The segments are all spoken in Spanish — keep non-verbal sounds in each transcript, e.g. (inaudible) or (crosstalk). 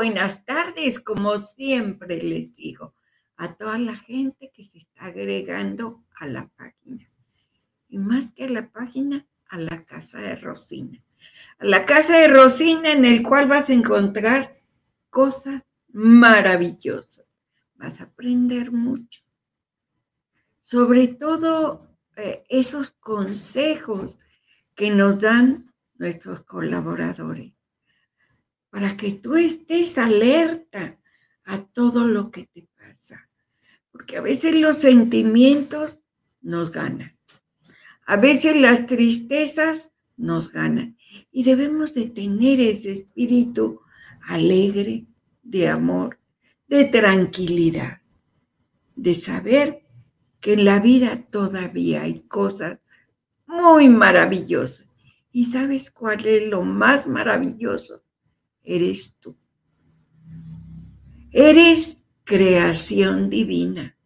buenas tardes, como siempre les digo a toda la gente que se está agregando a la página. Y más que a la página, a la casa de Rosina. A la casa de Rosina en el cual vas a encontrar cosas maravillosas. Vas a aprender mucho. Sobre todo eh, esos consejos que nos dan nuestros colaboradores para que tú estés alerta a todo lo que te porque a veces los sentimientos nos ganan. A veces las tristezas nos ganan. Y debemos de tener ese espíritu alegre, de amor, de tranquilidad, de saber que en la vida todavía hay cosas muy maravillosas. ¿Y sabes cuál es lo más maravilloso? Eres tú. Eres creación divina.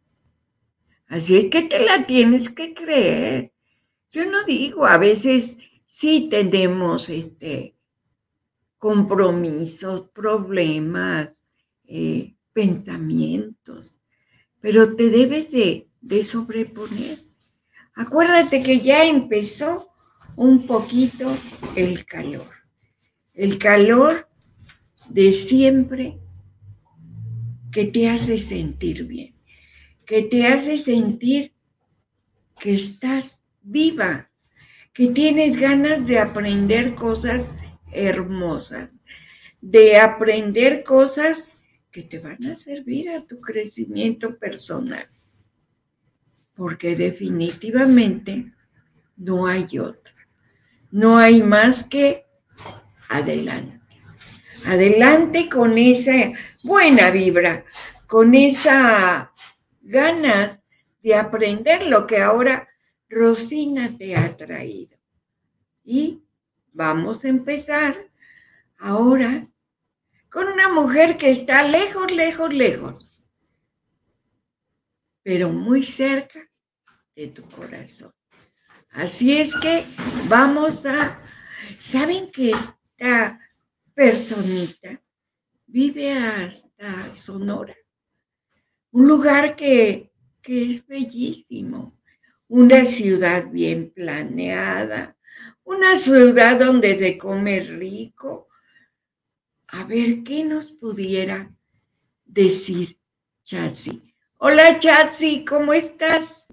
Así es que te la tienes que creer. Yo no digo, a veces sí tenemos este compromisos, problemas, eh, pensamientos, pero te debes de, de sobreponer. Acuérdate que ya empezó un poquito el calor. El calor de siempre que te hace sentir bien, que te hace sentir que estás viva, que tienes ganas de aprender cosas hermosas, de aprender cosas que te van a servir a tu crecimiento personal. Porque definitivamente no hay otra. No hay más que adelante. Adelante con esa buena vibra, con esa ganas de aprender lo que ahora Rosina te ha traído. Y vamos a empezar ahora con una mujer que está lejos, lejos, lejos, pero muy cerca de tu corazón. Así es que vamos a, ¿saben que esta personita vive hasta Sonora, un lugar que, es bellísimo, una ciudad bien planeada, una ciudad donde se come rico. A ver, ¿qué nos pudiera decir Chatsi? Hola Chatsi, ¿cómo estás?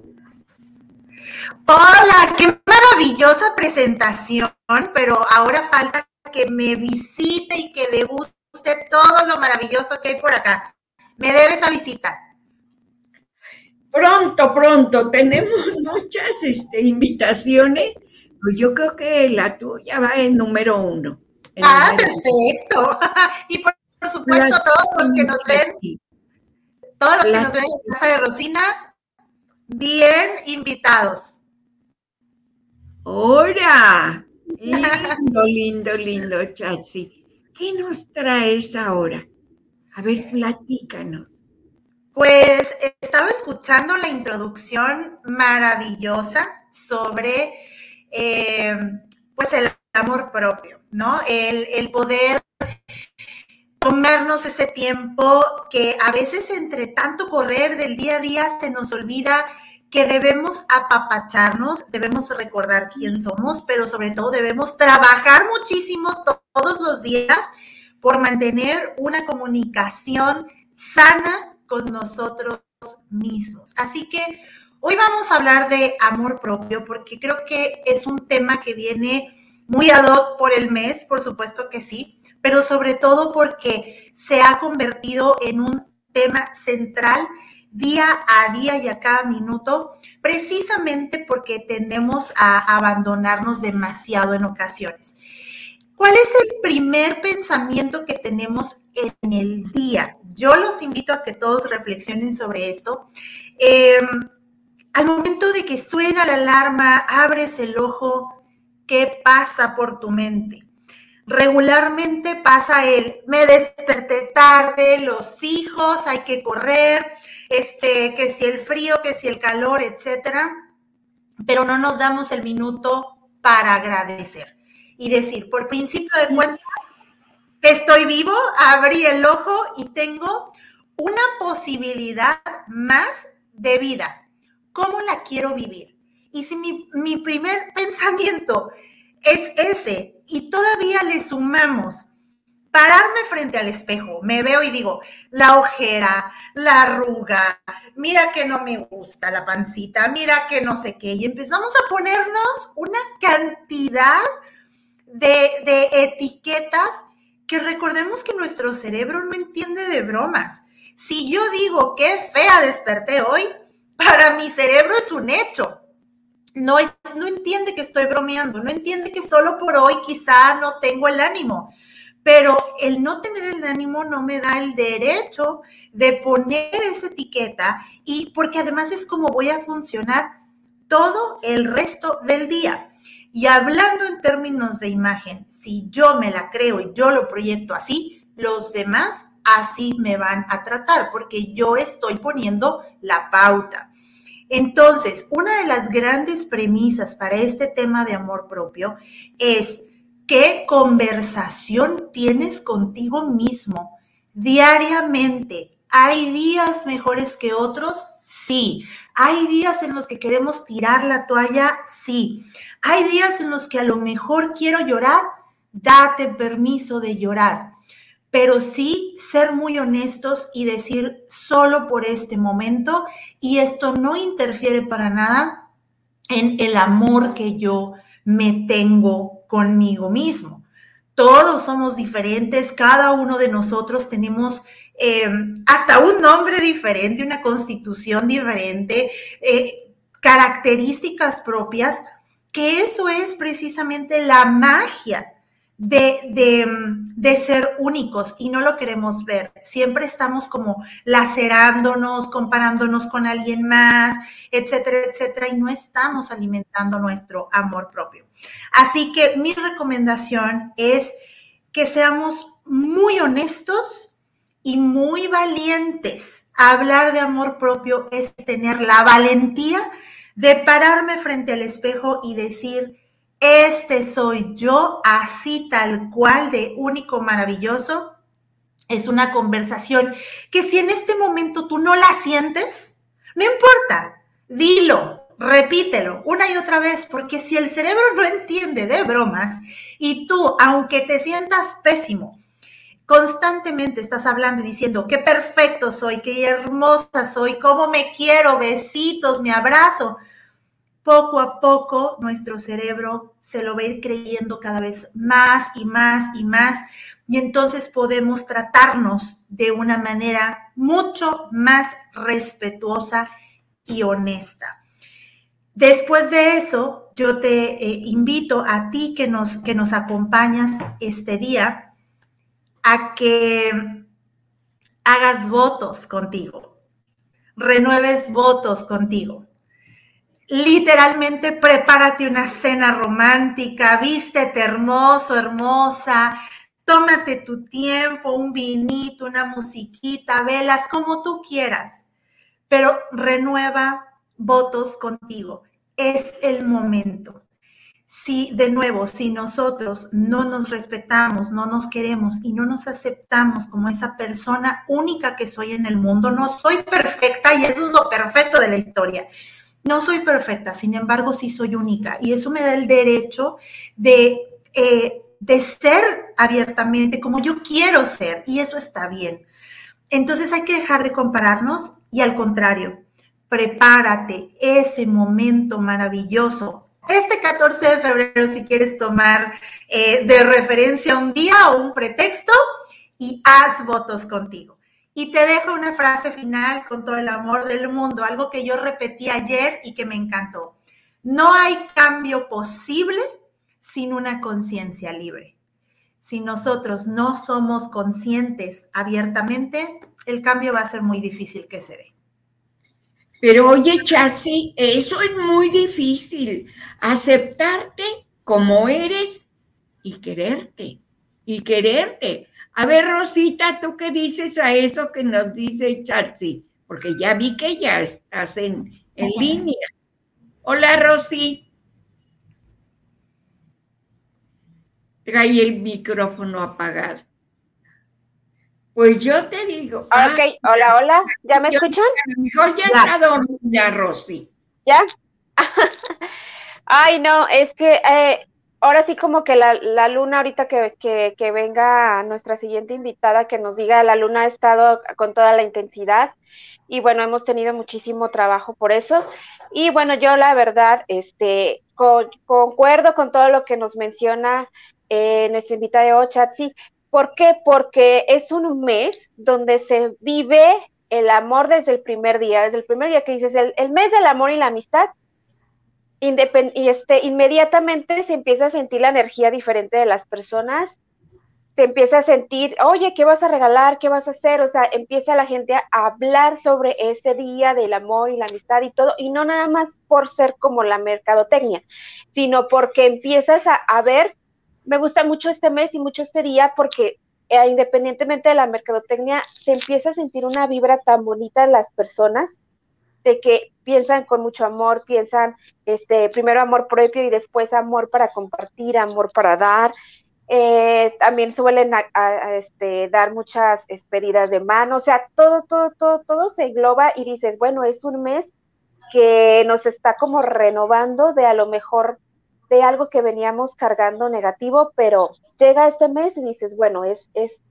Hola, qué maravillosa presentación, pero ahora falta que me visite y que le guste todo lo maravilloso que hay por acá. Me debe esa visita. Pronto, pronto. Tenemos (laughs) muchas este, invitaciones. Pues yo creo que la tuya va en número uno. ah, perfecto. (laughs) y por, supuesto, todos los que nos ven, todos los que nos ven en la casa de Rosina, bien invitados. ¡Hora! Lindo, lindo, lindo, Chatsi. ¿Qué nos traes ahora? A ver, platícanos. Pues estaba escuchando la introducción maravillosa sobre eh, pues el amor propio, ¿no? El, el poder tomarnos ese tiempo que a veces entre tanto correr del día a día se nos olvida que debemos apapacharnos, debemos recordar quién somos, pero sobre todo debemos trabajar muchísimo todos los días por mantener una comunicación sana con nosotros mismos. Así que hoy vamos a hablar de amor propio porque creo que es un tema que viene muy ad hoc por el mes, por supuesto que sí, pero sobre todo porque se ha convertido en un tema central día a día y a cada minuto, precisamente porque tendemos a abandonarnos demasiado en ocasiones. ¿Cuál es el primer pensamiento que tenemos en el día? Yo los invito a que todos reflexionen sobre esto. Em, al momento de que suena la alarma, abres el ojo, ¿qué pasa por tu mente? regularmente pasa el, me desperté tarde, los hijos, hay que correr, este, que si el frío, que si el calor, etcétera, pero no nos damos el minuto para agradecer y decir, por principio de cuenta, estoy vivo, abrí el ojo y tengo una posibilidad más de vida. ¿Cómo la quiero vivir? Y si mi, mi primer (laughs) pensamiento es ese y todavía le sumamos pararme frente al espejo, me veo y digo, la ojera, la arruga, mira que no me gusta la pancita, mira que no sé qué, y empezamos a ponernos una cantidad de, de etiquetas que recordemos que nuestro cerebro no entiende de bromas. Si yo digo qué fea desperté hoy, para mi cerebro es un hecho. No, es, no entiende que estoy bromeando, no entiende que solo por hoy quizá no tengo el ánimo pero el no tener el ánimo no me da el derecho de poner esa etiqueta y porque además es como voy a funcionar todo el resto del día. Y hablando en términos de imagen, si yo me la creo y yo lo proyecto así, los demás así me van a tratar porque yo estoy poniendo la pauta. Entonces, una de las grandes premisas para este tema de amor propio es ¿Qué conversación tienes contigo mismo diariamente? ¿Hay días mejores que otros? Sí. ¿Hay días en los que queremos tirar la toalla? Sí. ¿Hay días en los que a lo mejor quiero llorar? Date permiso de llorar. Pero sí ser muy honestos y decir solo por este momento y esto no interfiere para nada en el amor que yo me tengo conmigo mismo. Todos somos diferentes, cada uno de nosotros tenemos eh, hasta un nombre diferente, una constitución diferente, eh, características propias, que eso es precisamente la magia de, de, ser únicos y no lo queremos ver. Siempre estamos como lacerándonos, comparándonos con alguien más, etcétera, etcétera, y no estamos alimentando nuestro amor propio. Así que mi recomendación es que seamos muy honestos y muy valientes. Hablar de amor propio es tener la valentía de pararme frente al espejo y decir, este soy yo, así tal cual, de único, maravilloso. Es una conversación que si en este momento tú no la sientes, no importa, dilo, repítelo una y otra vez, porque si el cerebro no entiende de bromas y tú, aunque te sientas pésimo, constantemente estás hablando y diciendo qué perfecto soy, qué hermosa soy, cómo me quiero, besitos, me abrazo, poco a poco nuestro cerebro se lo va a ir creyendo cada vez más y más y más. Y entonces podemos tratarnos de una manera mucho más respetuosa y honesta. Después de eso, yo te eh, invito a ti que nos, que nos acompañas este día a que hagas votos contigo, renueves votos contigo literalmente prepárate una cena romántica, vístete hermoso, hermosa, tómate tu tiempo, un vinito, una musiquita, velas, como tú quieras, pero renueva votos contigo. Es el momento. Si de nuevo, si nosotros no nos respetamos, no nos queremos y no nos aceptamos como esa persona única que soy en el mundo, no soy perfecta y eso es lo perfecto de la historia no soy perfecta, sin embargo, sí soy única y eso me da el derecho de, eh, de ser abiertamente como yo quiero ser y eso está bien. Entonces hay que dejar de compararnos y al contrario, prepárate ese momento maravilloso. Este 14 de febrero, si quieres tomar eh, de referencia un día o un pretexto, y haz votos contigo. Y te dejo una frase final con todo el amor del mundo, algo que yo repetí ayer y que me encantó. No hay cambio posible sin una conciencia libre. Si nosotros no somos conscientes abiertamente, el cambio va a ser muy difícil que se dé. Pero oye, Chassi, eso es muy difícil, aceptarte como eres y quererte. y quererte. A ver, Rosita, ¿tú qué dices a eso que nos dice Chatsi? Porque ya vi que ya estás en, en línea. Hola, Rosy. Trae el micrófono apagado. Pues yo te digo. Ah, ok, hola, hola. ¿Ya me escuchan? Yo ya está dormida, Rosy. ¿Ya? (laughs) Ay, no, es que eh, ahora sí como que la, luna, ahorita que, que, venga nuestra siguiente invitada, que nos diga, la luna ha estado con toda la intensidad y bueno, hemos tenido muchísimo trabajo por eso. Y bueno, yo la verdad, este, concuerdo con todo lo que nos menciona eh, nuestra invitada de Ochatsi. ¿Por qué? Porque es un mes donde se vive el amor desde el primer día, desde el primer día que dices, el, el mes del amor y la amistad, y este, inmediatamente se empieza a sentir la energía diferente de las personas, se empieza a sentir, oye, ¿qué vas a regalar? ¿Qué vas a hacer? O sea, empieza la gente a hablar sobre ese día del amor y la amistad y todo, y no nada más por ser como la mercadotecnia, sino porque empiezas a, ver, me gusta mucho este mes y mucho este día porque eh, independientemente de la mercadotecnia, se empieza a sentir una vibra tan bonita en las personas de que piensan con mucho amor, piensan este, primero amor propio y después amor para compartir, amor para dar. Eh, también suelen este, dar muchas pedidas de mano, o sea, todo, todo, todo, todo se engloba y dices, bueno, es un mes que nos está como renovando de a lo mejor de algo que veníamos cargando negativo, pero llega este mes y dices, bueno, es, es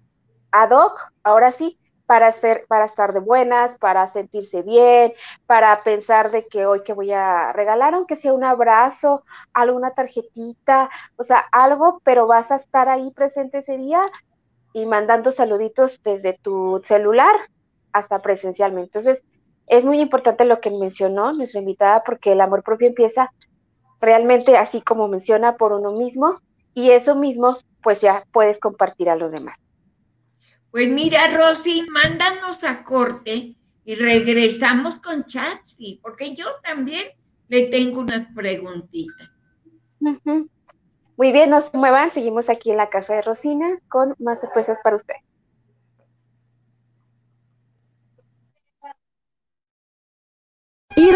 ad hoc, ahora sí, para, hacer, para estar de buenas, para sentirse bien, para pensar de que hoy que voy a regalar, aunque sea un abrazo, alguna tarjetita, o sea, algo, pero vas a estar ahí presente ese día y mandando saluditos desde tu celular hasta presencialmente. Entonces, es muy importante lo que mencionó nuestra invitada porque el amor propio empieza realmente así como menciona por uno mismo y eso mismo pues ya puedes compartir a los demás. Pues mira, Rosy, mándanos a corte y regresamos con Chatsi, porque yo también le tengo unas preguntitas. Muy bien, no se muevan, seguimos aquí en la casa de Rosina con más sorpresas para usted.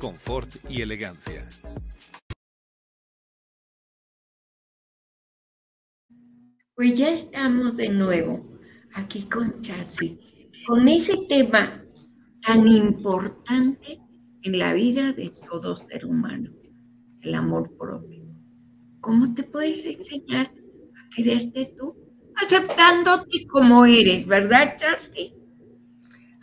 confort y elegancia. Pues ya estamos de nuevo aquí con Chasi, con ese tema tan importante en la vida de todo ser humano, el amor propio. ¿Cómo te puedes enseñar a quererte tú? Aceptándote como eres, ¿verdad, Chasi?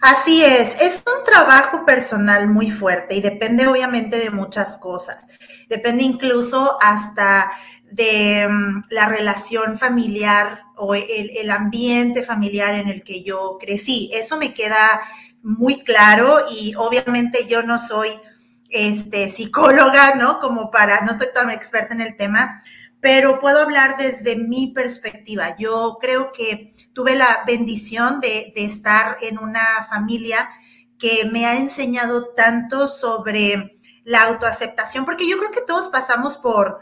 Así es, es un trabajo personal muy fuerte y depende obviamente de muchas cosas. Depende incluso hasta de mm, la relación familiar o el, ambiente familiar en el que yo crecí. Eso me queda muy claro y obviamente yo no soy este, psicóloga, ¿no? Como para, no soy tan experta en el tema, pero puedo hablar desde mi perspectiva. Yo creo que tuve la bendición de, estar en una familia que me ha enseñado tanto sobre la autoaceptación, porque yo creo que todos pasamos por,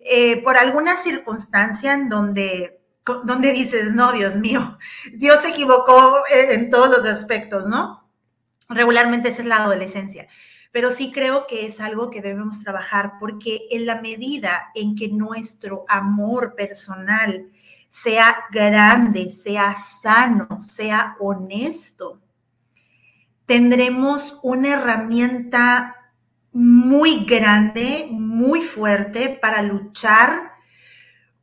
eh, por alguna circunstancia en donde, donde dices, no, Dios mío, Dios se equivocó en todos los aspectos, ¿no? Regularmente esa es la adolescencia pero sí creo que es algo que debemos trabajar porque en la medida en que nuestro amor personal sea grande, sea sano, sea honesto, tendremos una herramienta muy grande, muy fuerte para luchar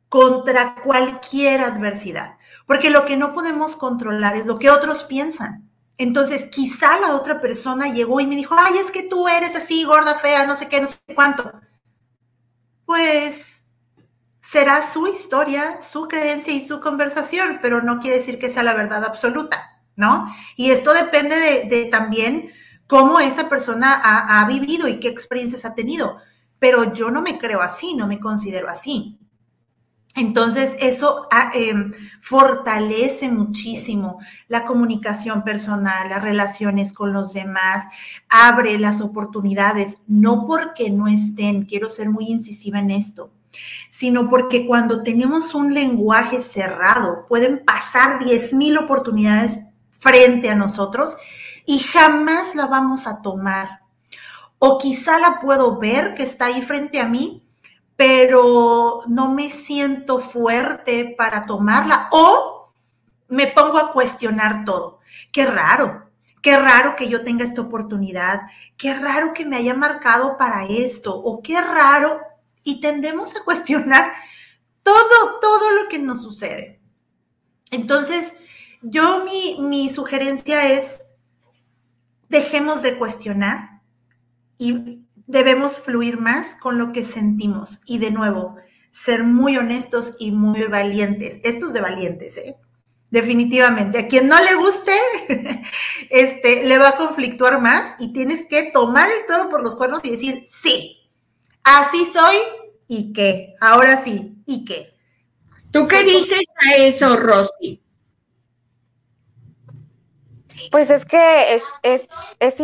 contra cualquier adversidad. Porque lo que no podemos controlar es lo que otros piensan. Entonces, quizá la otra persona llegó y me dijo, ay, es que tú eres así, gorda, fea, no sé qué, no sé cuánto. Pues será su historia, su creencia y su conversación, pero no quiere decir que sea la verdad absoluta, ¿no? Y esto depende de, también cómo esa persona ha vivido y qué experiencias ha tenido. Pero yo no me creo así, no me considero así. Entonces, eso ah, em, fortalece muchísimo la comunicación personal, las relaciones con los demás, abre las oportunidades, no porque no estén, quiero ser muy incisiva en esto, sino porque cuando tenemos un lenguaje cerrado, pueden pasar 10.000 oportunidades frente a nosotros y jamás la vamos a tomar. O quizá la puedo ver que está ahí frente a mí, pero no me siento fuerte para tomarla o me pongo a cuestionar todo. Qué raro, qué raro que yo tenga esta oportunidad, qué raro que me haya marcado para esto o qué raro y tendemos a cuestionar todo, todo lo que nos sucede. Entonces, yo mi, mi sugerencia es, dejemos de cuestionar y debemos fluir más con lo que sentimos y de nuevo, ser muy honestos y muy valientes. Estos de valientes, ¿eh? Definitivamente. A quien no le guste, (laughs) este, le va a conflictuar más y tienes que tomar el todo por los cuernos y decir, sí, así soy y qué. Ahora sí, y qué. ¿Tú qué dices a eso, Rosy? Pues es que es, es, es,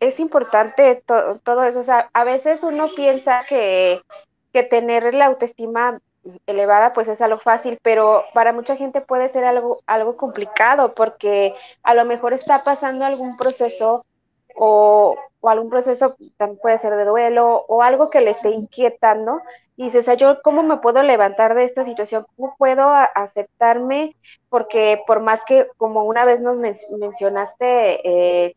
es importante todo eso. O sea, a veces uno piensa que, que tener la autoestima elevada pues es algo fácil, pero para mucha gente puede ser algo, algo complicado porque a lo mejor está pasando algún proceso o, o algún proceso, también puede ser de duelo o algo que le esté inquietando y dice, o sea, yo cómo me puedo levantar de esta situación, cómo puedo aceptarme, porque por más que, como una vez nos mencionaste, eh,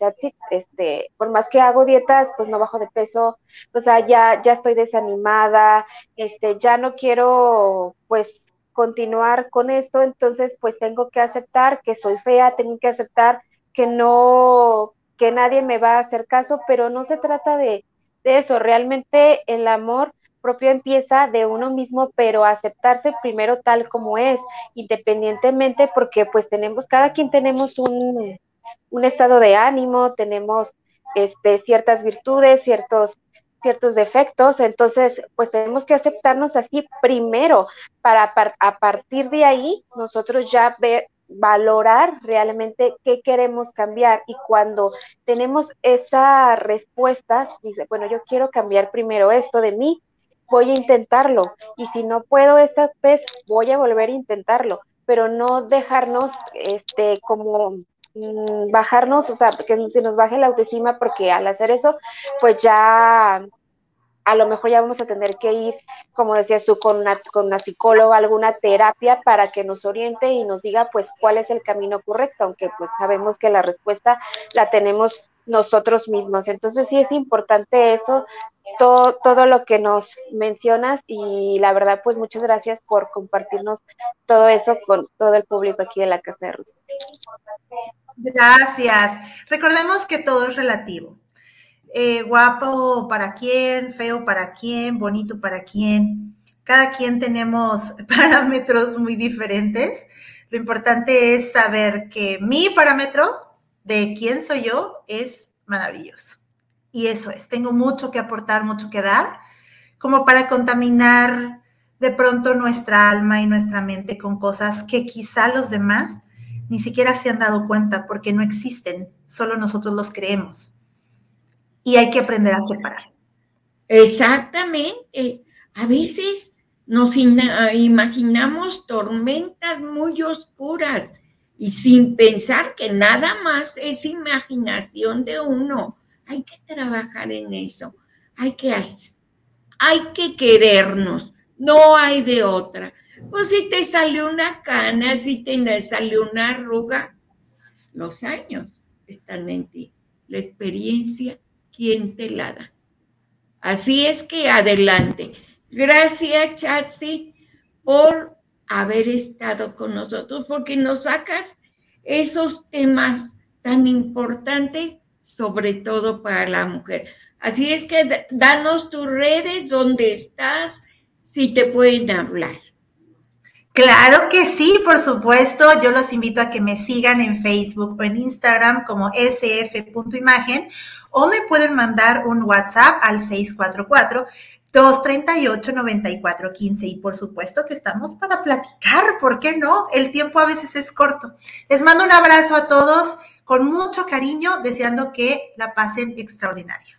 este, por más que hago dietas, pues no bajo de peso, o sea, ya, ya estoy desanimada, este, ya no quiero, pues, continuar con esto, entonces, pues tengo que aceptar que soy fea, tengo que aceptar que no, que nadie me va a hacer caso, pero no se trata de, eso, realmente el amor propio empieza de uno mismo, pero aceptarse primero tal como es, independientemente, porque pues tenemos, cada quien tenemos un, un estado de ánimo, tenemos este, ciertas virtudes, ciertos, ciertos defectos, entonces pues tenemos que aceptarnos así primero para a partir de ahí nosotros ya ver, valorar realmente qué queremos cambiar y cuando tenemos esa respuesta, dice, bueno, yo quiero cambiar primero esto de mí voy a intentarlo. Y si no puedo esta vez, voy a volver a intentarlo. Pero no dejarnos, este, como mm, bajarnos, o sea, que se nos baje la autoestima, porque al hacer eso, pues ya a lo mejor ya vamos a tener que ir, como decías tú, con una, con una psicóloga, alguna terapia para que nos oriente y nos diga pues cuál es el camino correcto, aunque pues sabemos que la respuesta la tenemos nosotros mismos. Entonces sí es importante eso, todo, todo lo que nos mencionas y la verdad pues muchas gracias por compartirnos todo eso con todo el público aquí de la Casa de Rusia. Gracias. Recordemos que todo es relativo. Eh, guapo para quién, feo para quién, bonito para quién. Cada quien tenemos (laughs) parámetros muy diferentes. Lo importante es saber que mi parámetro de quién soy yo es maravilloso. Y eso es, tengo mucho que aportar, mucho que dar, como para contaminar de pronto nuestra alma y nuestra mente con cosas que quizá los demás ni siquiera se han dado cuenta porque no existen, solo nosotros los creemos. Y hay que aprender a separar. Exactamente. A veces nos imaginamos tormentas muy oscuras y sin pensar que nada más es imaginación de uno. Hay que trabajar en eso. Hay que, hay que querernos. No hay de otra. Pues si te salió una cana, si te salió una arruga, los años están en ti. La experiencia, ¿quién te la? Así es que adelante. Gracias, Chatsi, por haber estado con nosotros, porque nos sacas esos temas tan importantes, sobre todo para la mujer. Así es que danos tus redes, donde estás, si te pueden hablar. Claro que sí, por supuesto. Yo los invito a que me sigan en Facebook o en Instagram como sf.imagen o me pueden mandar un WhatsApp al 644 238-9415 y por supuesto que estamos para platicar, ¿por qué no? El tiempo a veces es corto. Les mando un abrazo a todos con mucho cariño, deseando que la pasen extraordinario.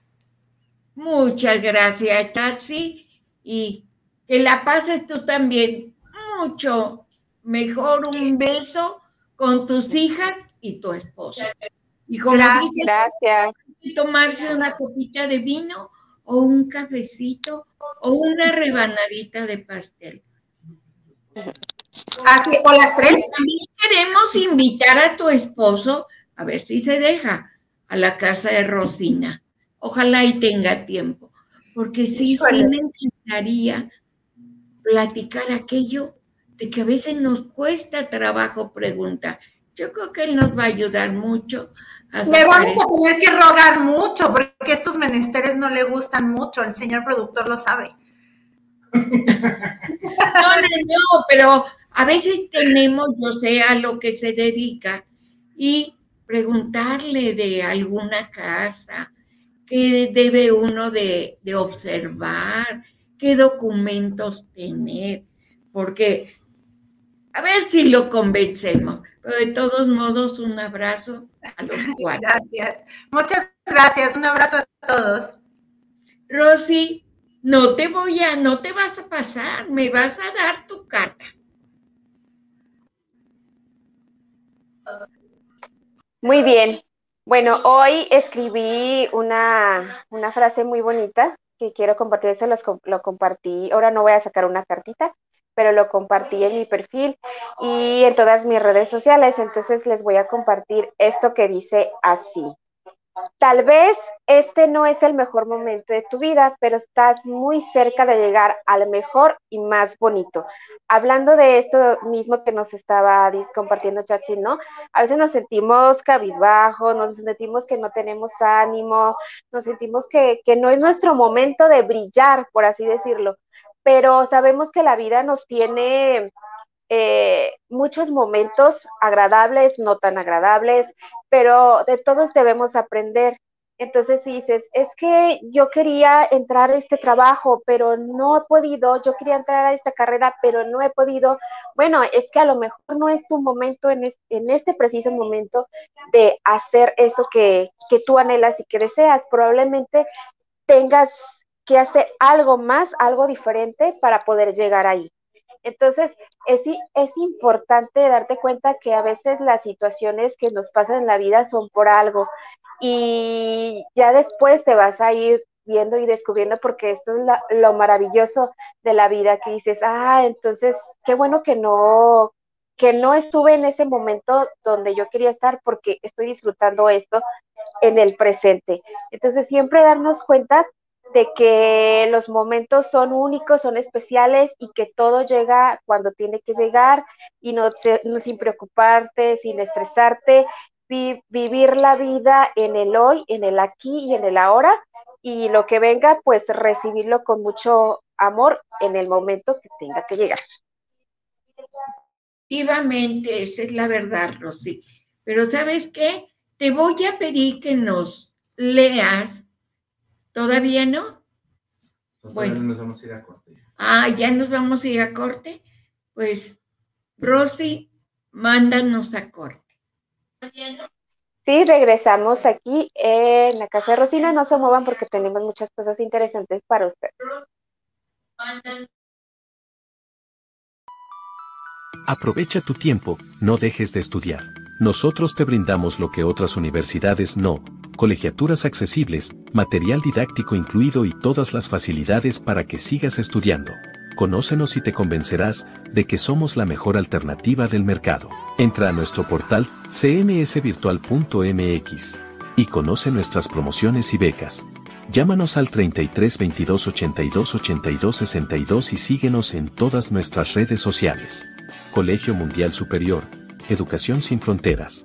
Muchas gracias, Taxi, y que la pases tú también mucho mejor un beso con tus hijas y tu esposo. Y como gracias. Tomarse una copita de vino o un cafecito o una rebanadita de pastel. Así, o las tres. También queremos invitar a tu esposo, a ver si se deja, a la casa de Rosina. Ojalá y tenga tiempo, porque sí, sí me encantaría platicar aquello de que a veces nos cuesta trabajo preguntar. Yo creo que él nos va a ayudar mucho. Le vamos a tener que rogar mucho, porque estos menesteres no le gustan mucho, el señor productor lo sabe. No, no, no, pero a veces tenemos, yo sé a lo que se dedica, y preguntarle de alguna casa, qué debe uno de, de observar, qué documentos tener, porque a ver si lo convencemos. Pero de todos modos, un abrazo a los (laughs) cuatro. Gracias. Muchas gracias. Un abrazo a todos. Rosy, no te voy a, no te vas a pasar, me vas a dar tu carta. Muy bien. Bueno, hoy escribí una, una frase muy bonita que quiero compartir, se los, lo compartí. Ahora no voy a sacar una cartita, pero lo compartí en mi perfil y en todas mis redes sociales. Entonces les voy a compartir esto que dice así. Tal vez este no es el mejor momento de tu vida, pero estás muy cerca de llegar al mejor y más bonito. Hablando de esto mismo que nos estaba compartiendo Chatsi, ¿no? A veces nos sentimos cabizbajo, nos sentimos que no tenemos ánimo, nos sentimos que no es nuestro momento de brillar, por así decirlo pero sabemos que la vida nos tiene eh, muchos momentos agradables, no tan agradables, pero de todos debemos aprender. Entonces dices, es que yo quería entrar a este trabajo, pero no he podido, yo quería entrar a esta carrera, pero no he podido. Bueno, es que a lo mejor no es tu momento en, en este preciso momento de hacer eso que tú anhelas y que deseas. Probablemente tengas que hacer algo más, algo diferente para poder llegar ahí. Entonces, es, es importante darte cuenta que a veces las situaciones que nos pasan en la vida son por algo y ya después te vas a ir viendo y descubriendo porque esto es lo maravilloso de la vida que dices, ah, entonces, qué bueno que no, que no estuve en ese momento donde yo quería estar porque estoy disfrutando esto en el presente. Entonces, siempre darnos cuenta de que los momentos son únicos, son especiales y que todo llega cuando tiene que llegar y no, sin preocuparte, sin estresarte, vivir la vida en el hoy, en el aquí y en el ahora y lo que venga, pues recibirlo con mucho amor en el momento que tenga que llegar. Efectivamente, esa es la verdad, Rosy. Pero ¿sabes qué? Te voy a pedir que nos leas ¿Todavía no? Pues bueno, nos vamos a ir a corte. Ah, ya nos vamos a ir a corte. Pues, Rosy, mándanos a corte. Sí, regresamos aquí en la casa de Rosina. No se muevan porque tenemos muchas cosas interesantes para ustedes. Aprovecha tu tiempo, no dejes de estudiar. Nosotros te brindamos lo que otras universidades no colegiaturas accesibles, material didáctico incluido y todas las facilidades para que sigas estudiando. Conócenos y te convencerás de que somos la mejor alternativa del mercado. Entra a nuestro portal cmsvirtual.mx y conoce nuestras promociones y becas. Llámanos al 33 22 82 82 62 y síguenos en todas nuestras redes sociales. Colegio Mundial Superior, Educación sin Fronteras.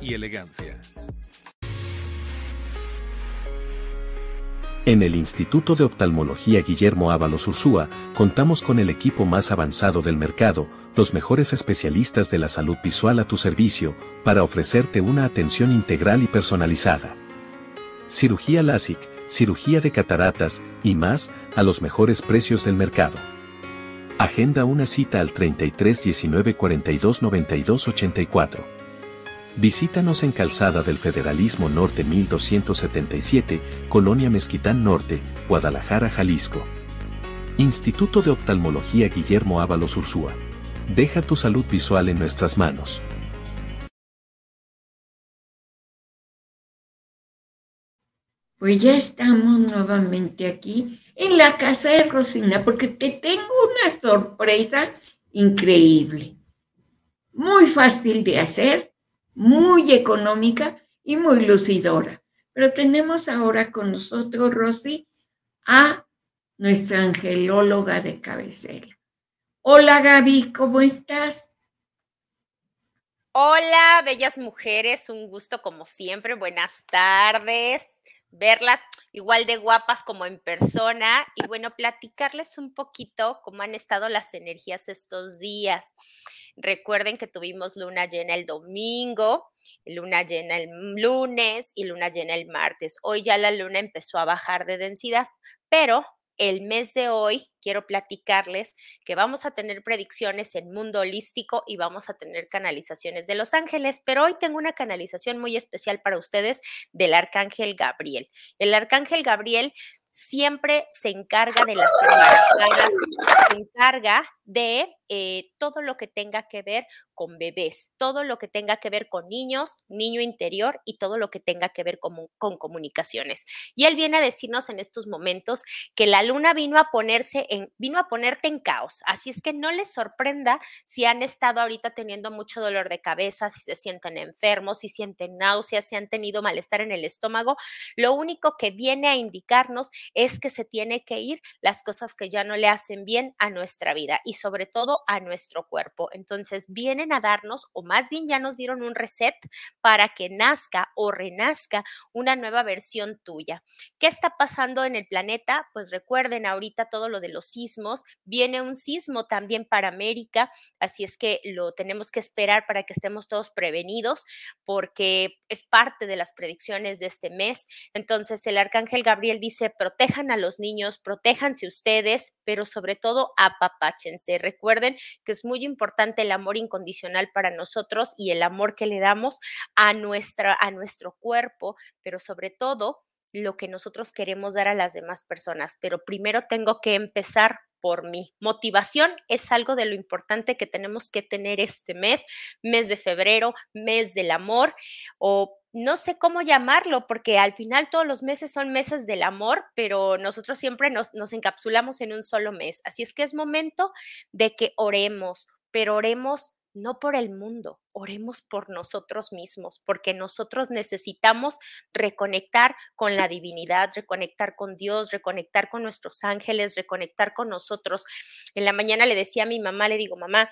y elegancia. En el Instituto de Oftalmología Guillermo Ábalos Ursúa, contamos con el equipo más avanzado del mercado, los mejores especialistas de la salud visual a tu servicio, para ofrecerte una atención integral y personalizada. Cirugía LASIK, cirugía de cataratas, y más, a los mejores precios del mercado. Agenda una cita al 33 19 42 92 84. Visítanos en Calzada del Federalismo Norte 1277, Colonia Mezquitán Norte, Guadalajara, Jalisco. Instituto de Oftalmología Guillermo Ábalos Ursúa. Deja tu salud visual en nuestras manos. Pues ya estamos nuevamente aquí en la casa de Rosina porque te tengo una sorpresa increíble. Muy fácil de hacer muy económica y muy lucidora. Pero tenemos ahora con nosotros, Rosy, a nuestra angelóloga de cabecera. Hola Gaby, ¿cómo estás? Hola, bellas mujeres, un gusto como siempre, buenas tardes, verlas igual de guapas como en persona y bueno, platicarles un poquito cómo han estado las energías estos días. Recuerden que tuvimos luna llena el domingo, luna llena el lunes y luna llena el martes. Hoy ya la luna empezó a bajar de densidad, pero el mes de hoy quiero platicarles que vamos a tener predicciones en mundo holístico y vamos a tener canalizaciones de los ángeles, pero hoy tengo una canalización muy especial para ustedes del arcángel Gabriel. El arcángel Gabriel siempre se encarga de las embarazadas, se encarga de eh, todo lo que tenga que ver con bebés, todo lo que tenga que ver con niños, niño interior y todo lo que tenga que ver con, con comunicaciones. Y él viene a decirnos en estos momentos que la luna vino a ponerse en, vino a ponerte en caos. Así es que no les sorprenda si han estado ahorita teniendo mucho dolor de cabeza, si se sienten enfermos, si sienten náuseas, si han tenido malestar en el estómago. Lo único que viene a indicarnos es que se tiene que ir las cosas que ya no le hacen bien a nuestra vida y sobre todo a nuestro cuerpo. Entonces vienen a darnos, o más bien ya nos dieron un reset para que nazca o renazca una nueva versión tuya. ¿Qué está pasando en el planeta? Pues recuerden ahorita todo lo de los sismos. Viene un sismo también para América, así es que lo tenemos que esperar para que estemos todos prevenidos porque es parte de las predicciones de este mes. Entonces el arcángel Gabriel dice, protejan a los niños, protéjanse ustedes, pero sobre todo apapáchense. Recuerden que es muy importante el amor incondicional para nosotros y el amor que le damos a, nuestra, a nuestro cuerpo, pero sobre todo lo que nosotros queremos dar a las demás personas. Pero primero tengo que empezar por mí. Motivación es algo de lo importante que tenemos que tener este mes, mes de febrero, mes del amor o no sé cómo llamarlo, porque al final todos los meses son meses del amor, pero nosotros siempre nos, encapsulamos en un solo mes. Así es que es momento de que oremos, pero oremos no por el mundo, oremos por nosotros mismos, porque nosotros necesitamos reconectar con la divinidad, reconectar con Dios, reconectar con nuestros ángeles, reconectar con nosotros. En la mañana le decía a mi mamá, le digo, mamá,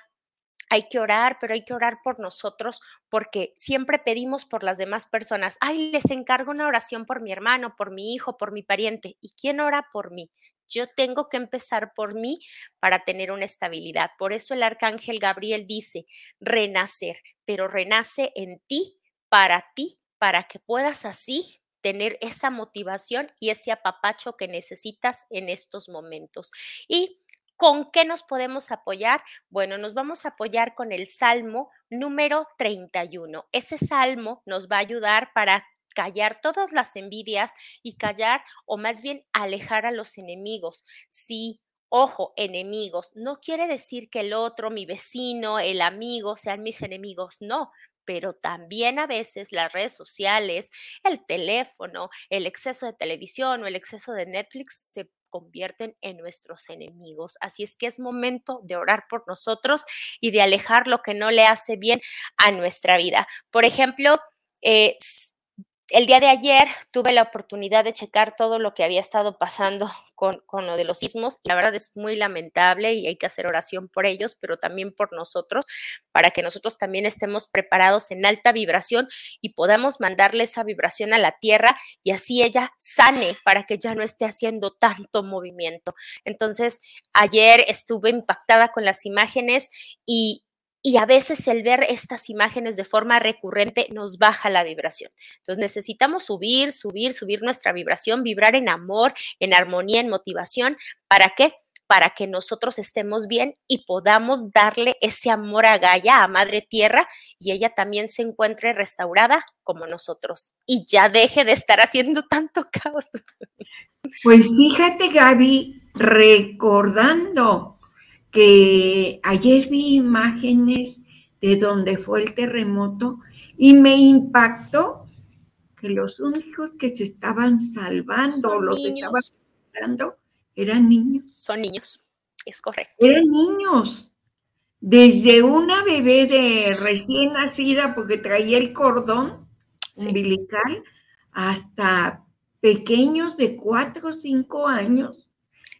hay que orar, pero hay que orar por nosotros porque siempre pedimos por las demás personas. Ay, les encargo una oración por mi hermano, por mi hijo, por mi pariente. ¿Y quién ora por mí? Yo tengo que empezar por mí para tener una estabilidad. Por eso el arcángel Gabriel dice, renacer, pero renace en ti, para ti, para que puedas así tener esa motivación y ese apapacho que necesitas en estos momentos. Y ¿Con qué nos podemos apoyar? Bueno, nos vamos a apoyar con el Salmo número 31. Ese salmo nos va a ayudar para callar todas las envidias y callar o más bien alejar a los enemigos. Sí, Ojo, enemigos, no quiere decir que el otro, mi vecino, el amigo sean mis enemigos, no, pero también a veces las redes sociales, el teléfono, el exceso de televisión o el exceso de Netflix se convierten en nuestros enemigos. Así es que es momento de orar por nosotros y de alejar lo que no le hace bien a nuestra vida. Por ejemplo, eh, el día de ayer tuve la oportunidad de checar todo lo que había estado pasando (laughs) con, con, lo de los sismos. La verdad es muy lamentable y hay que hacer oración por ellos, pero también por nosotros, para que nosotros también estemos preparados en alta vibración y podamos mandarle esa vibración a la tierra y así ella sane para que ya no esté haciendo tanto movimiento. Entonces, ayer estuve impactada con las imágenes y, y a veces el ver estas imágenes de forma recurrente nos baja la vibración. Entonces necesitamos subir, subir, subir nuestra vibración, vibrar en amor, en armonía, en motivación. ¿Para qué? Para que nosotros estemos bien y podamos darle ese amor a Gaia, a Madre Tierra, y ella también se encuentre restaurada como nosotros y ya deje de estar haciendo tanto (laughs) caos. Pues fíjate, Gaby, recordando que ayer vi imágenes de donde fue el terremoto y me impactó que los únicos que se estaban salvando, los estaban salvando, eran niños. Son niños, es correcto. Eran niños. Desde una bebé de recién nacida, porque traía el cordón umbilical, hasta pequeños de cuatro o cinco años.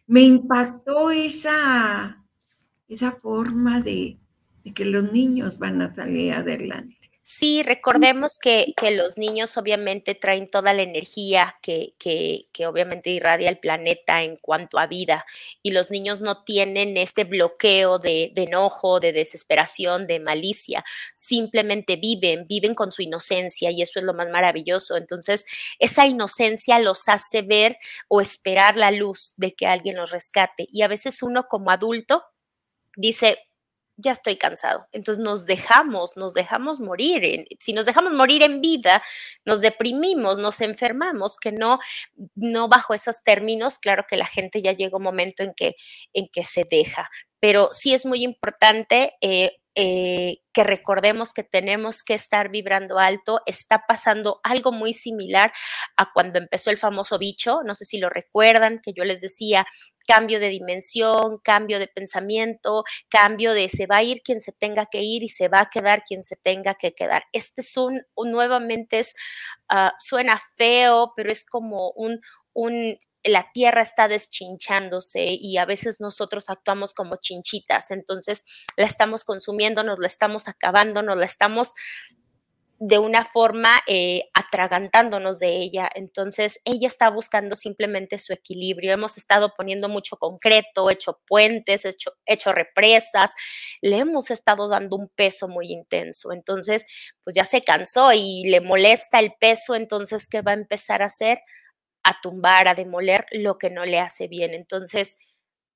Me impactó esa esa forma de, que los niños van a salir adelante. Sí, recordemos que, los niños obviamente traen toda la energía que, que, que, obviamente irradia el planeta en cuanto a vida y los niños no tienen este bloqueo de, de, enojo, de desesperación, de malicia, simplemente viven, viven con su inocencia y eso es lo más maravilloso. Entonces, esa inocencia los hace ver o esperar la luz de que alguien los rescate y a veces uno como adulto dice, ya estoy cansado. Entonces nos dejamos, nos dejamos morir. Si nos dejamos morir en vida, nos deprimimos, nos enfermamos, que no, no bajo esos términos, claro que la gente ya llega un momento en que, en que se deja. Pero sí es muy importante eh, eh, que recordemos que tenemos que estar vibrando alto. Está pasando algo muy similar a cuando empezó el famoso bicho. No sé si lo recuerdan, que yo les decía, cambio de dimensión, cambio de pensamiento, cambio de se va a ir quien se tenga que ir y se va a quedar quien se tenga que quedar. Este es un, nuevamente es, uh, suena feo, pero es como un, la tierra está deschinchándose y a veces nosotros actuamos como chinchitas, entonces la estamos consumiendo, nos la estamos acabando, nos la estamos de una forma eh, atragantándonos de ella. Entonces, ella está buscando simplemente su equilibrio. Hemos estado poniendo mucho concreto, hecho puentes, hecho, hecho represas, le hemos estado dando un peso muy intenso. Entonces, pues ya se cansó y le molesta el peso, entonces, ¿qué va a empezar a hacer? A tumbar, a demoler lo que no le hace bien. Entonces,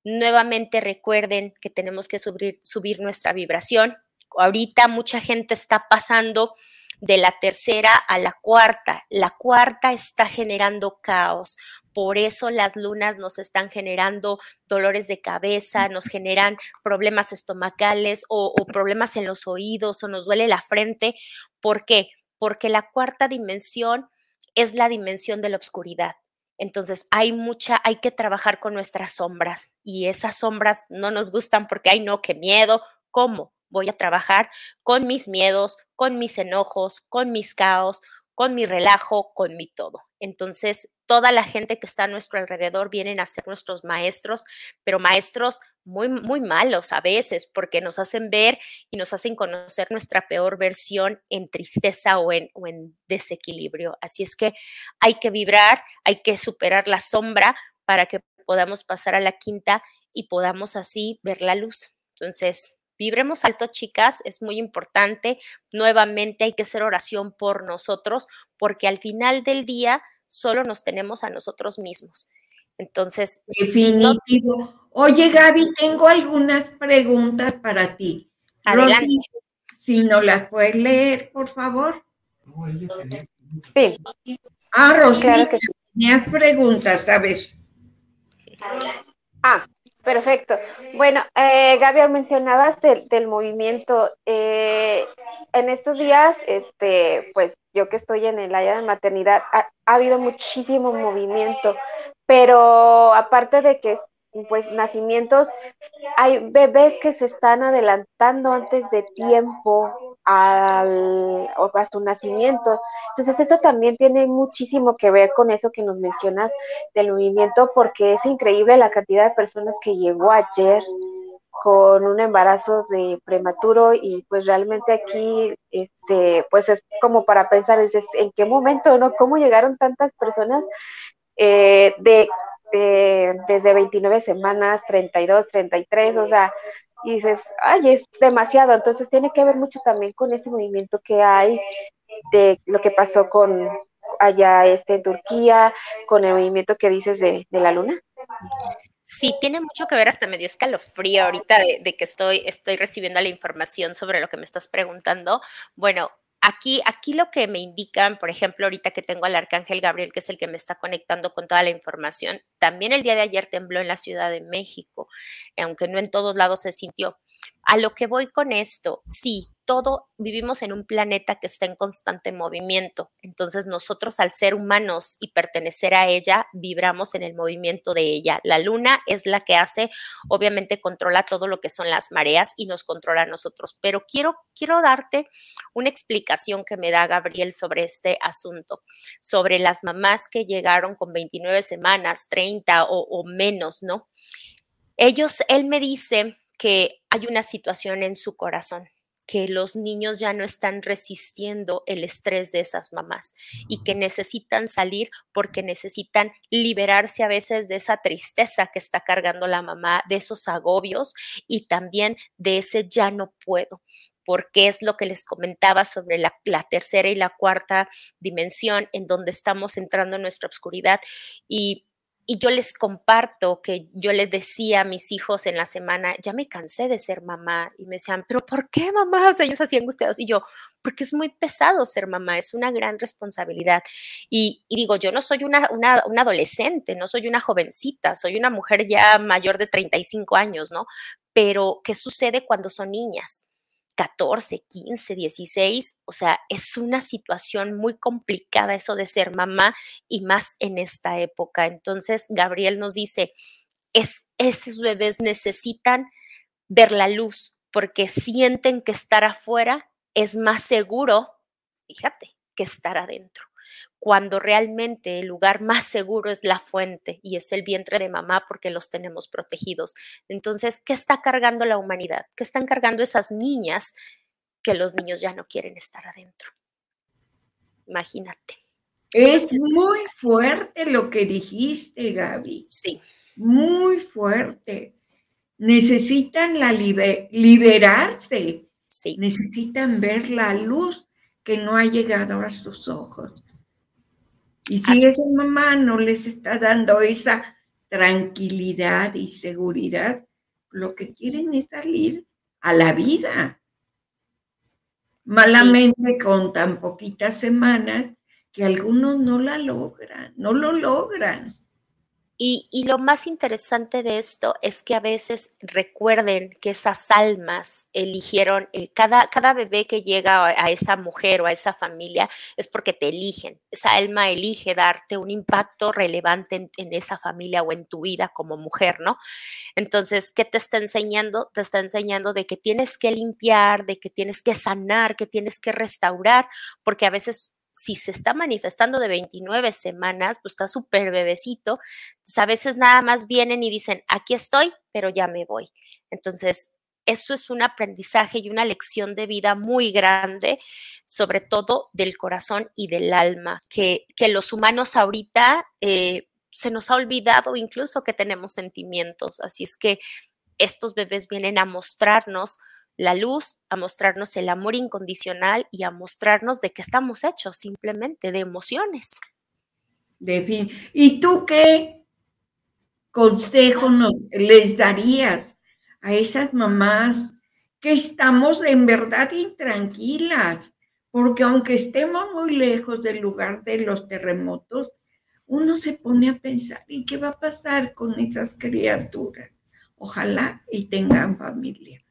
nuevamente recuerden que tenemos que subir, subir nuestra vibración. Ahorita mucha gente está pasando de la tercera a la cuarta. La cuarta está generando caos. Por eso las lunas nos están generando dolores de cabeza, nos generan problemas estomacales o, problemas en los oídos o nos duele la frente. ¿Por qué? Porque la cuarta dimensión es la dimensión de la oscuridad. Entonces hay mucha, hay que trabajar con nuestras sombras y esas sombras no nos gustan porque, ay no, qué miedo. ¿Cómo? voy a trabajar con mis miedos, con mis enojos, con mis caos, con mi relajo, con mi todo. Entonces, toda la gente que está a nuestro alrededor vienen a ser nuestros maestros, pero maestros muy, muy malos a veces, porque nos hacen ver y nos hacen conocer nuestra peor versión en tristeza o en, o en desequilibrio. Así es que hay que vibrar, hay que superar la sombra para que podamos pasar a la quinta y podamos así ver la luz. Entonces, Vibremos alto, chicas, es muy importante. Nuevamente hay que hacer oración por nosotros, porque al final del día solo nos tenemos a nosotros mismos. Entonces, definitivo. Oye, Gaby, tengo algunas preguntas para ti. Adelante. si no las puedes leer, por favor. Sí. Ah, Rosy, tenías preguntas, a ver. Ah, Perfecto. Bueno, eh, Gabriel, mencionabas del movimiento. Eh, en estos días, este, pues yo que estoy en el área de maternidad, ha, habido muchísimo movimiento, pero aparte de que pues nacimientos, hay bebés que se están adelantando antes de tiempo al, a su nacimiento. Entonces, esto también tiene muchísimo que ver con eso que nos mencionas del movimiento, porque es increíble la cantidad de personas que llegó ayer con un embarazo de prematuro y pues realmente aquí este pues es como para pensar dices en qué momento no cómo llegaron tantas personas eh, de desde 29 semanas, 32, 33, o sea, dices, ay, es demasiado. Entonces tiene que ver mucho también con ese movimiento que hay de lo que pasó con allá este, en Turquía, con el movimiento que dices de, la luna. Sí, tiene mucho que ver, hasta medio escalofrío ahorita de, de, que estoy, estoy recibiendo la información sobre lo que me estás preguntando. Bueno, Aquí, aquí lo que me indican, por ejemplo, ahorita que tengo al arcángel Gabriel, que es el que me está conectando con toda la información, también el día de ayer tembló en la Ciudad de México, aunque no en todos lados se sintió. A lo que voy con esto, sí, todo vivimos en un planeta que está en constante movimiento. Entonces nosotros al ser humanos y pertenecer a ella, vibramos en el movimiento de ella. La luna es la que hace, obviamente controla todo lo que son las mareas y nos controla a nosotros. Pero quiero, quiero darte una explicación que me da Gabriel sobre este asunto, sobre las mamás que llegaron con 29 semanas, 30 o, o menos, ¿no? Ellos, él me dice que hay una situación en su corazón que los niños ya no están resistiendo el estrés de esas mamás y que necesitan salir porque necesitan liberarse a veces de esa tristeza que está cargando la mamá, de esos agobios y también de ese ya no puedo porque es lo que les comentaba sobre la, la, tercera y la cuarta dimensión en donde estamos entrando en nuestra oscuridad y y yo les comparto que yo les decía a mis hijos en la semana, ya me cansé de ser mamá. Y me decían, pero ¿por qué mamá? O sea, ellos así angustiados. Y yo, porque es muy pesado ser mamá, es una gran responsabilidad. Y, digo, yo no soy una, una, una, adolescente, no soy una jovencita, soy una mujer ya mayor de 35 años, ¿no? Pero, ¿qué sucede cuando son niñas? 14, 15, 16, o sea, es una situación muy complicada eso de ser mamá y más en esta época. Entonces, Gabriel nos dice, es, esos bebés necesitan ver la luz porque sienten que estar afuera es más seguro, fíjate, que estar adentro cuando realmente el lugar más seguro es la fuente y es el vientre de mamá porque los tenemos protegidos. Entonces, ¿qué está cargando la humanidad? ¿Qué están cargando esas niñas que los niños ya no quieren estar adentro? Imagínate. Es muy fuerte lo que dijiste, Gaby. Sí. Muy fuerte. Necesitan la liberarse. Sí. Necesitan ver la luz que no ha llegado a sus ojos. Y si esa mamá no les está dando esa tranquilidad y seguridad, lo que quieren es salir a la vida. Malamente con tan poquitas semanas que algunos no la logran, no lo logran. Y, lo más interesante de esto es que a veces recuerden que esas almas eligieron, eh, cada, cada bebé que llega a, esa mujer o a esa familia es porque te eligen. Esa alma elige darte un impacto relevante en, en esa familia o en tu vida como mujer, ¿no? Entonces, ¿qué te está enseñando? Te está enseñando de que tienes que limpiar, de que tienes que sanar, que tienes que restaurar, porque a veces si se está manifestando de 29 semanas, pues está súper bebecito. Entonces, a veces nada más vienen y dicen, aquí estoy, pero ya me voy. Entonces, eso es un aprendizaje y una lección de vida muy grande, sobre todo del corazón y del alma, que, que los humanos ahorita eh, se nos ha olvidado incluso que tenemos sentimientos. Así es que estos bebés vienen a mostrarnos la luz, a mostrarnos el amor incondicional y a mostrarnos de qué estamos hechos, simplemente de emociones. De fin. ¿Y tú qué consejo nos, les darías a esas mamás que estamos en verdad intranquilas? Porque aunque estemos muy lejos del lugar de los terremotos, uno se pone a pensar, ¿y qué va a pasar con esas criaturas? Ojalá y tengan familia.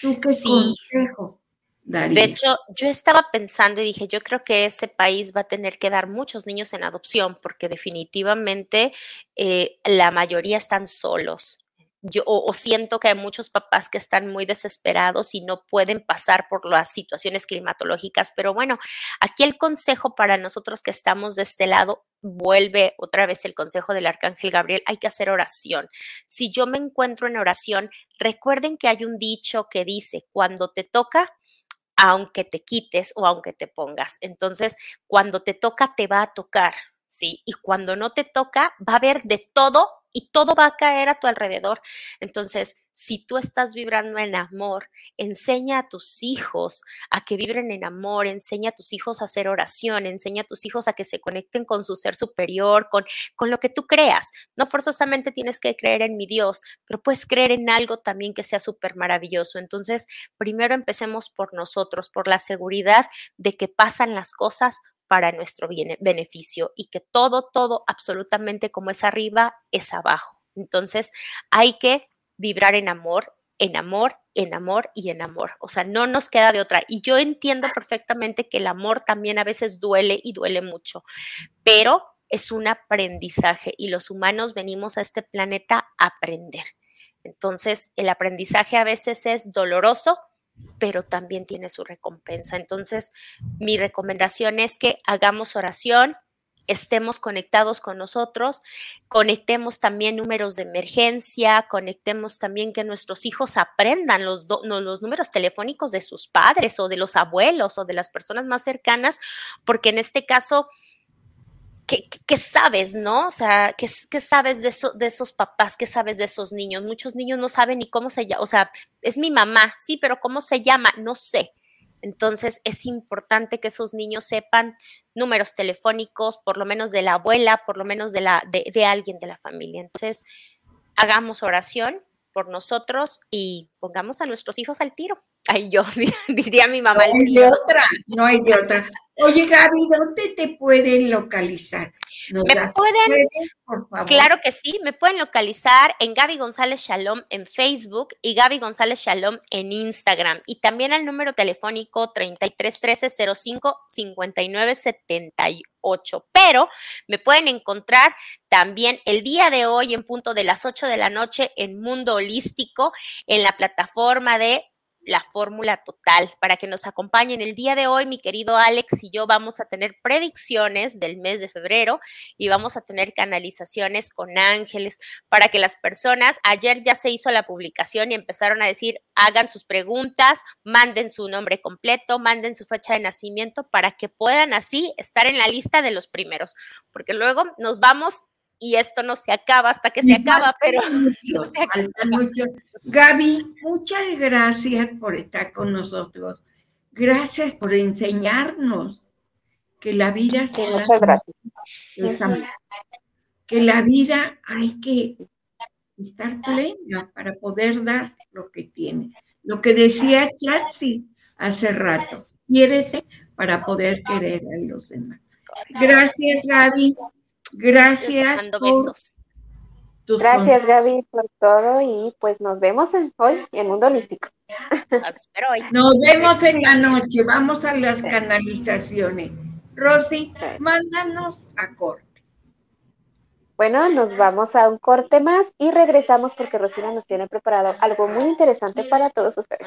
¿Tú qué sí. consejo De hecho, yo estaba pensando y dije, yo creo que ese país va a tener que dar muchos niños en adopción porque definitivamente eh, la mayoría están solos yo o, siento que hay muchos papás que están muy desesperados y no pueden pasar por las situaciones climatológicas, pero bueno, aquí el consejo para nosotros que estamos de este lado vuelve otra vez el consejo del arcángel Gabriel, hay que hacer oración. Si yo me encuentro en oración, recuerden que hay un dicho que dice, cuando te toca, aunque te quites o aunque te pongas. Entonces, cuando te toca, te va a tocar. ¿sí? Y cuando no te toca, va a haber de todo y todo va a caer a tu alrededor. Entonces, si tú estás vibrando en amor, enseña a tus hijos a que vibren en amor, enseña a tus hijos a hacer oración, enseña a tus hijos a que se conecten con su ser superior, con, con lo que tú creas. No forzosamente tienes que creer en mi Dios, pero puedes creer en algo también que sea súper maravilloso. Entonces, primero empecemos por nosotros, por la seguridad de que pasan las cosas para nuestro beneficio y que todo, todo, absolutamente como es arriba, es abajo. Entonces hay que vibrar en amor, en amor, en amor y en amor. O sea, no nos queda de otra. Y yo entiendo perfectamente que el amor también a veces duele y duele mucho, pero es un aprendizaje y los humanos venimos a este planeta a aprender. Entonces, el aprendizaje a veces es doloroso, pero también tiene su recompensa. Entonces, mi recomendación es que hagamos oración, estemos conectados con nosotros, conectemos también números de emergencia, conectemos también que nuestros hijos aprendan los, los números telefónicos de sus padres o de los abuelos o de las personas más cercanas, porque en este caso ¿qué, sabes, no? O sea, ¿qué, sabes de, de esos papás? ¿Qué sabes de esos niños? Muchos niños no saben ni cómo se llama, o sea, es mi mamá, sí, pero ¿cómo se llama? No sé. Entonces es importante que esos niños sepan números telefónicos, por lo menos de la abuela, por lo menos de, la, de, de alguien de la familia. Entonces, hagamos oración por nosotros y pongamos a nuestros hijos al tiro. Ay, yo (laughs) diría mi mamá. No hay de otra, no hay de otra. Oye, Gaby, ¿dónde te pueden localizar? Me pueden, por favor? claro que sí, me pueden localizar en Gaby González Shalom en Facebook y Gaby González Shalom en Instagram y también al número telefónico 3313 05 59 78. Pero me pueden encontrar también el día de hoy en punto de las 8 de la noche en Mundo Holístico en la plataforma de la fórmula total para que nos acompañen. El día de hoy, mi querido Alex y yo vamos a tener predicciones del mes de febrero y vamos a tener canalizaciones con ángeles para que las personas, ayer ya se hizo la publicación y empezaron a decir, hagan sus preguntas, manden su nombre completo, manden su fecha de nacimiento para que puedan así estar en la lista de los primeros, porque luego nos vamos y esto no se acaba hasta que se acaba, pero (laughs) no se Mucho. Gaby, muchas gracias por estar con nosotros. Gracias por enseñarnos que la vida sí, muchas gracias. Es que la vida hay que estar plena para poder dar lo que tiene. Lo que decía Chatsi hace rato, quiérete para poder querer a los demás. Gracias, Gaby. Gracias. Gracias, Gaby, por todo y pues nos vemos en, hoy en Mundo Holístico. Nos vemos en la noche. Vamos a las canalizaciones. Rosy, mándanos a corte. Bueno, nos vamos a un corte más y regresamos porque Rosina nos tiene preparado algo muy interesante para todos ustedes.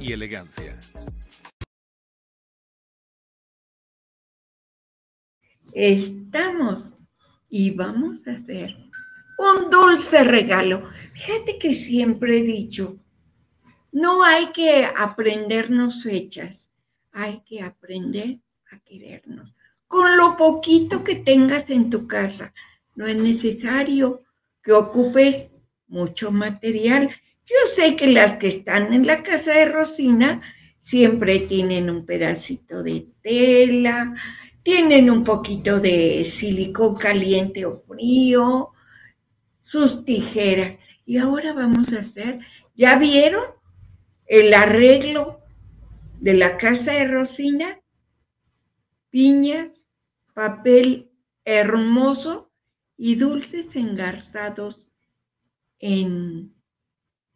y elegancia. Estamos y vamos a hacer un dulce regalo. Fíjate que siempre he dicho, no hay que aprendernos fechas, hay que aprender a querernos. Con lo poquito que tengas en tu casa, no es necesario que ocupes mucho material. Yo sé que las que están en la casa de Rosina siempre tienen un pedacito de tela, tienen un poquito de silicón caliente o frío, sus tijeras. Y ahora vamos a hacer, ¿ya vieron el arreglo de la casa de Rosina? Piñas, papel hermoso y dulces engarzados en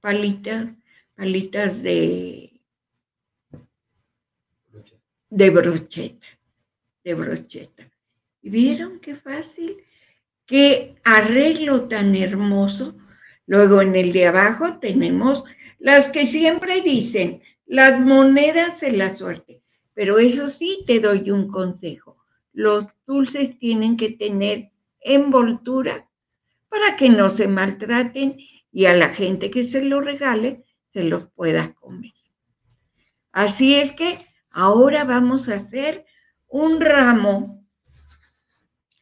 palitas, palitas de, de brocheta, de brocheta. ¿Y vieron qué fácil? Qué arreglo tan hermoso. Luego en el de abajo tenemos las que siempre dicen, las monedas de la suerte. Pero eso sí te doy un consejo. Los dulces tienen que tener envoltura para que no se maltraten y a la gente que se lo regale se los pueda comer. Así es que ahora vamos a hacer un ramo,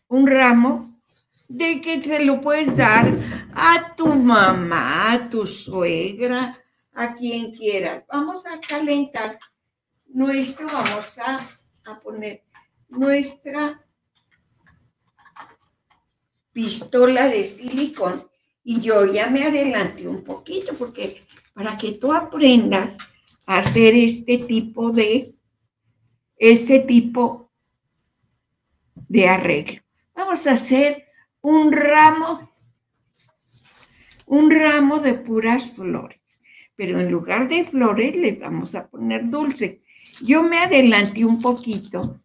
un ramo de que se lo puedes dar a tu mamá, a tu suegra, a quien quieras. Vamos a calentar nuestro, vamos a, a poner nuestra pistola de silicón y yo ya me adelanté un poquito porque para que tú aprendas a hacer este tipo de este tipo de arreglo. Vamos a hacer un ramo un ramo de puras flores, pero en lugar de flores le vamos a poner dulce. Yo me adelanté un poquito.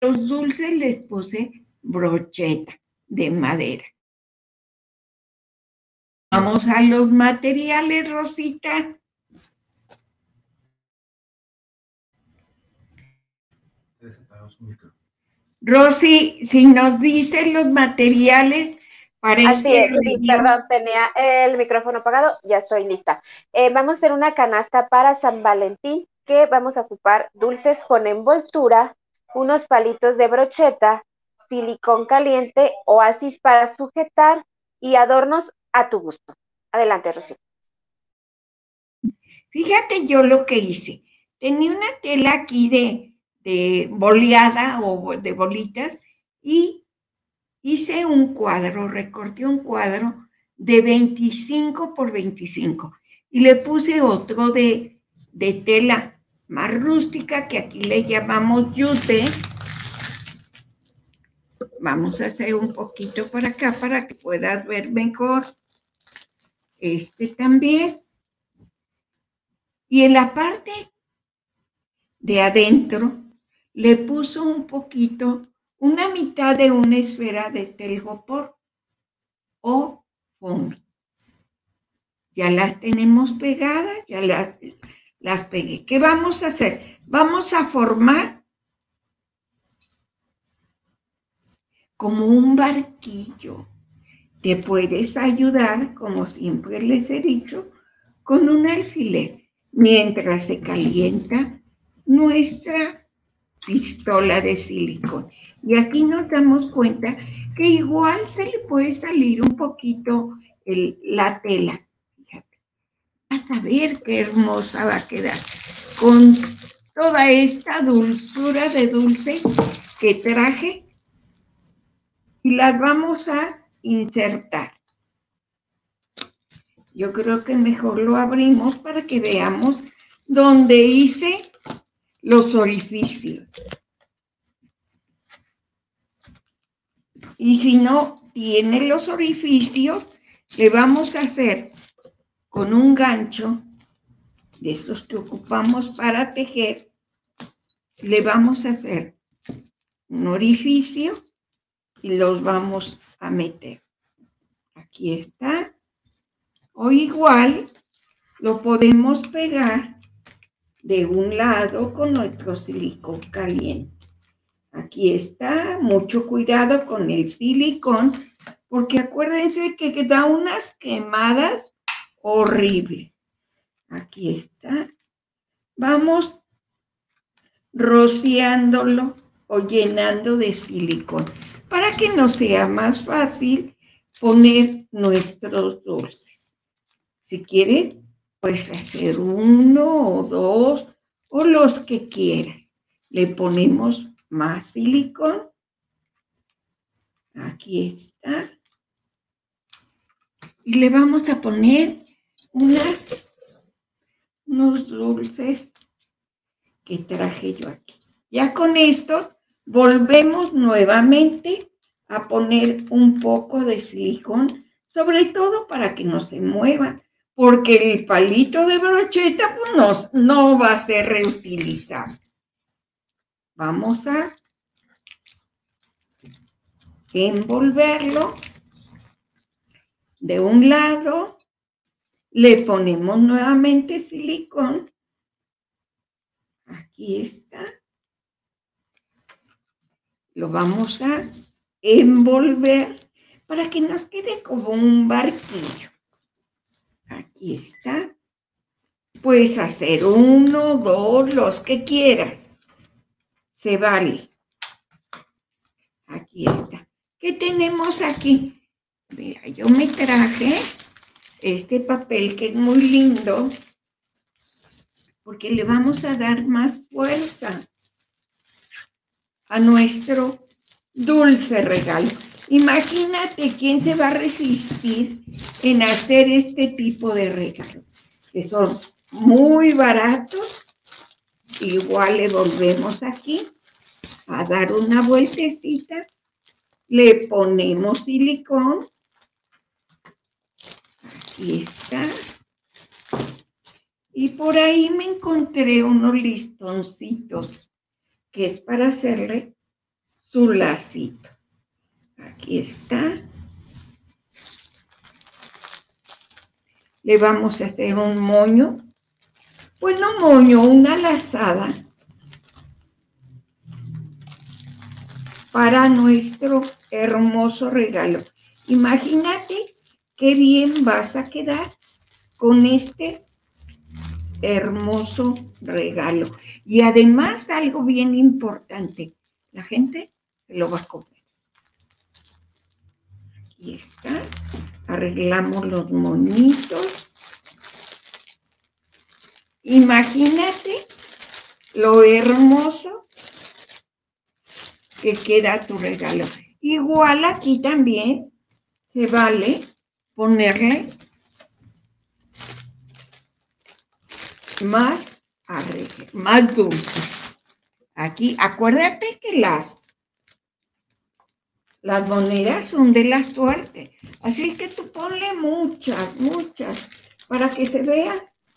Los dulces les puse brocheta de madera. Vamos a los materiales, Rosita. Rosy, si nos dicen los materiales para Así es, perdón, tenía el micrófono apagado, ya estoy lista. Eh, vamos a hacer una canasta para San Valentín que vamos a ocupar dulces con envoltura, unos palitos de brocheta, silicón caliente, oasis para sujetar y adornos a tu gusto. Adelante, Rocío. Fíjate yo lo que hice. Tenía una tela aquí de, de boleada o de bolitas y hice un cuadro, recorté un cuadro de 25 por 25 y le puse otro de, de tela más rústica que aquí le llamamos yute Vamos a hacer un poquito para acá para que puedas ver mejor. Este también. Y en la parte de adentro le puso un poquito, una mitad de una esfera de telgopor o foamy. Ya las tenemos pegadas, ya las, las pegué. ¿Qué vamos a hacer? Vamos a formar como un barquillo. Te puedes ayudar, como siempre les he dicho, con un alfiler mientras se calienta nuestra pistola de silicón. Y aquí nos damos cuenta que igual se le puede salir un poquito la tela. Fíjate. Vas a ver qué hermosa va a quedar con toda esta dulzura de dulces que traje y las vamos a insertar. Yo creo que mejor lo abrimos para que veamos dónde hice los orificios. Y si no tiene los orificios, le vamos a hacer con un gancho de esos que ocupamos para tejer, le vamos a hacer un orificio y los vamos a meter. Aquí está. O igual lo podemos pegar de un lado con nuestro silicón caliente. Aquí está, mucho cuidado con el silicón, porque acuérdense que da unas quemadas horribles. Aquí está. Vamos rociándolo o llenando de silicón para que nos sea más fácil poner nuestros dulces. Si quieres, puedes hacer uno o dos o los que quieras. Le ponemos más silicón. Aquí está. Y le vamos a poner unas, unos dulces que traje yo aquí. Ya con esto volvemos nuevamente a poner un poco de silicón, sobre todo para que no se mueva, porque el palito de brocheta pues, no, no va a ser reutilizable. Vamos a envolverlo de un lado, le ponemos nuevamente silicón. Aquí está lo vamos a envolver para que nos quede como un barquillo. Aquí está. Puedes hacer uno, dos, los que quieras. Se vale. Aquí está. ¿Qué tenemos aquí? Mira, yo me traje este papel que es muy lindo. porque le vamos a dar más fuerza a nuestro dulce regalo. Imagínate quién se va a resistir en hacer este tipo de regalo, que son muy baratos. Igual le volvemos aquí a dar una vueltecita, le ponemos silicón. Aquí está. Y por ahí me encontré unos listoncitos que es para hacerle su lacito. Aquí está. Le vamos a hacer un moño. Pues no moño, una lazada para nuestro hermoso regalo. Imagínate qué bien vas a quedar con este hermoso regalo. Y además algo bien importante, la gente lo va a comer. Aquí está, arreglamos los monitos. Imagínate lo hermoso que queda tu regalo. Igual aquí también se vale ponerle más más dulces. Aquí, acuérdate que las, las monedas son de la suerte. Así que tú ponle muchas, muchas, para que se vea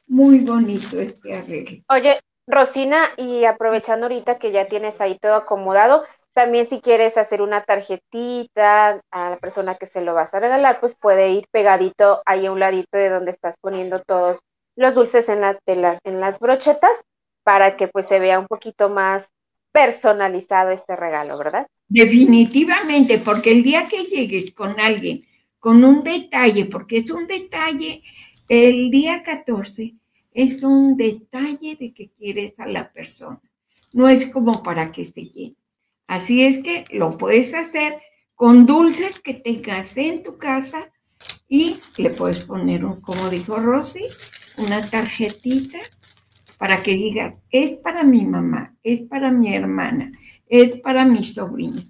muy bonito este arreglo. Oye, Rosina, y aprovechando ahorita que ya tienes ahí todo acomodado, también si quieres hacer una tarjetita a la persona que se lo vas a regalar, pues puede ir pegadito ahí a un ladito de donde estás poniendo todos los dulces en, la, en las brochetas para que pues se vea un poquito más personalizado este regalo, ¿verdad? Definitivamente, porque el día que llegues con alguien con un detalle, porque es un detalle, el día 14 es un detalle de que quieres a la persona, no es como para que se llene. Así es que lo puedes hacer con dulces que tengas en tu casa y le puedes poner, un, como dijo Rosy, una tarjetita para que digas, es para mi mamá, es para mi hermana, es para mi sobrina.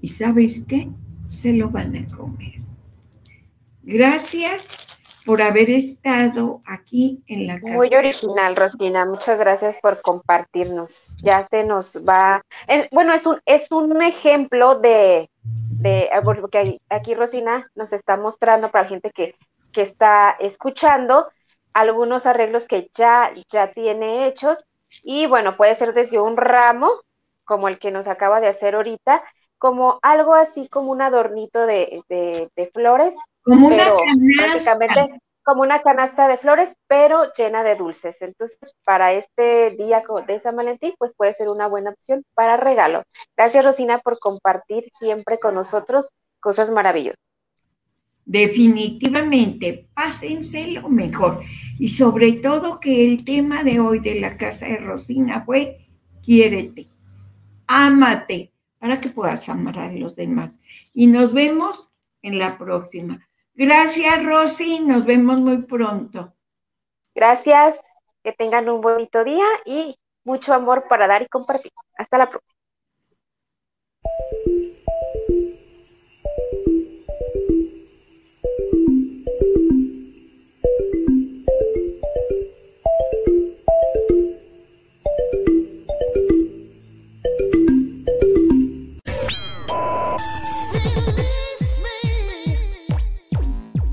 ¿Y sabes qué? Se lo van a comer. Gracias por haber estado aquí en la casa. Muy original, Rosina. Muchas gracias por compartirnos. Ya se nos va. bueno, es un, es un ejemplo de, de porque aquí Rosina nos está mostrando para la gente que, que está escuchando algunos arreglos que ya, ya tiene hechos y bueno, puede ser desde un ramo, como el que nos acaba de hacer ahorita, como algo así como un adornito de, de, flores, como una canasta. como una canasta de flores, pero llena de dulces. Entonces, para este día de San Valentín, pues puede ser una buena opción para regalo. Gracias, Rosina, por compartir siempre con nosotros cosas maravillosas. Definitivamente, pásense lo mejor. Y sobre todo que el tema de hoy de la casa de Rosina fue, quiérete, ámate, para que puedas amar a los demás. Y nos vemos en la próxima. Gracias, Rosy. Nos vemos muy pronto. Gracias. Que tengan un bonito día y mucho amor para dar y compartir. Hasta la próxima.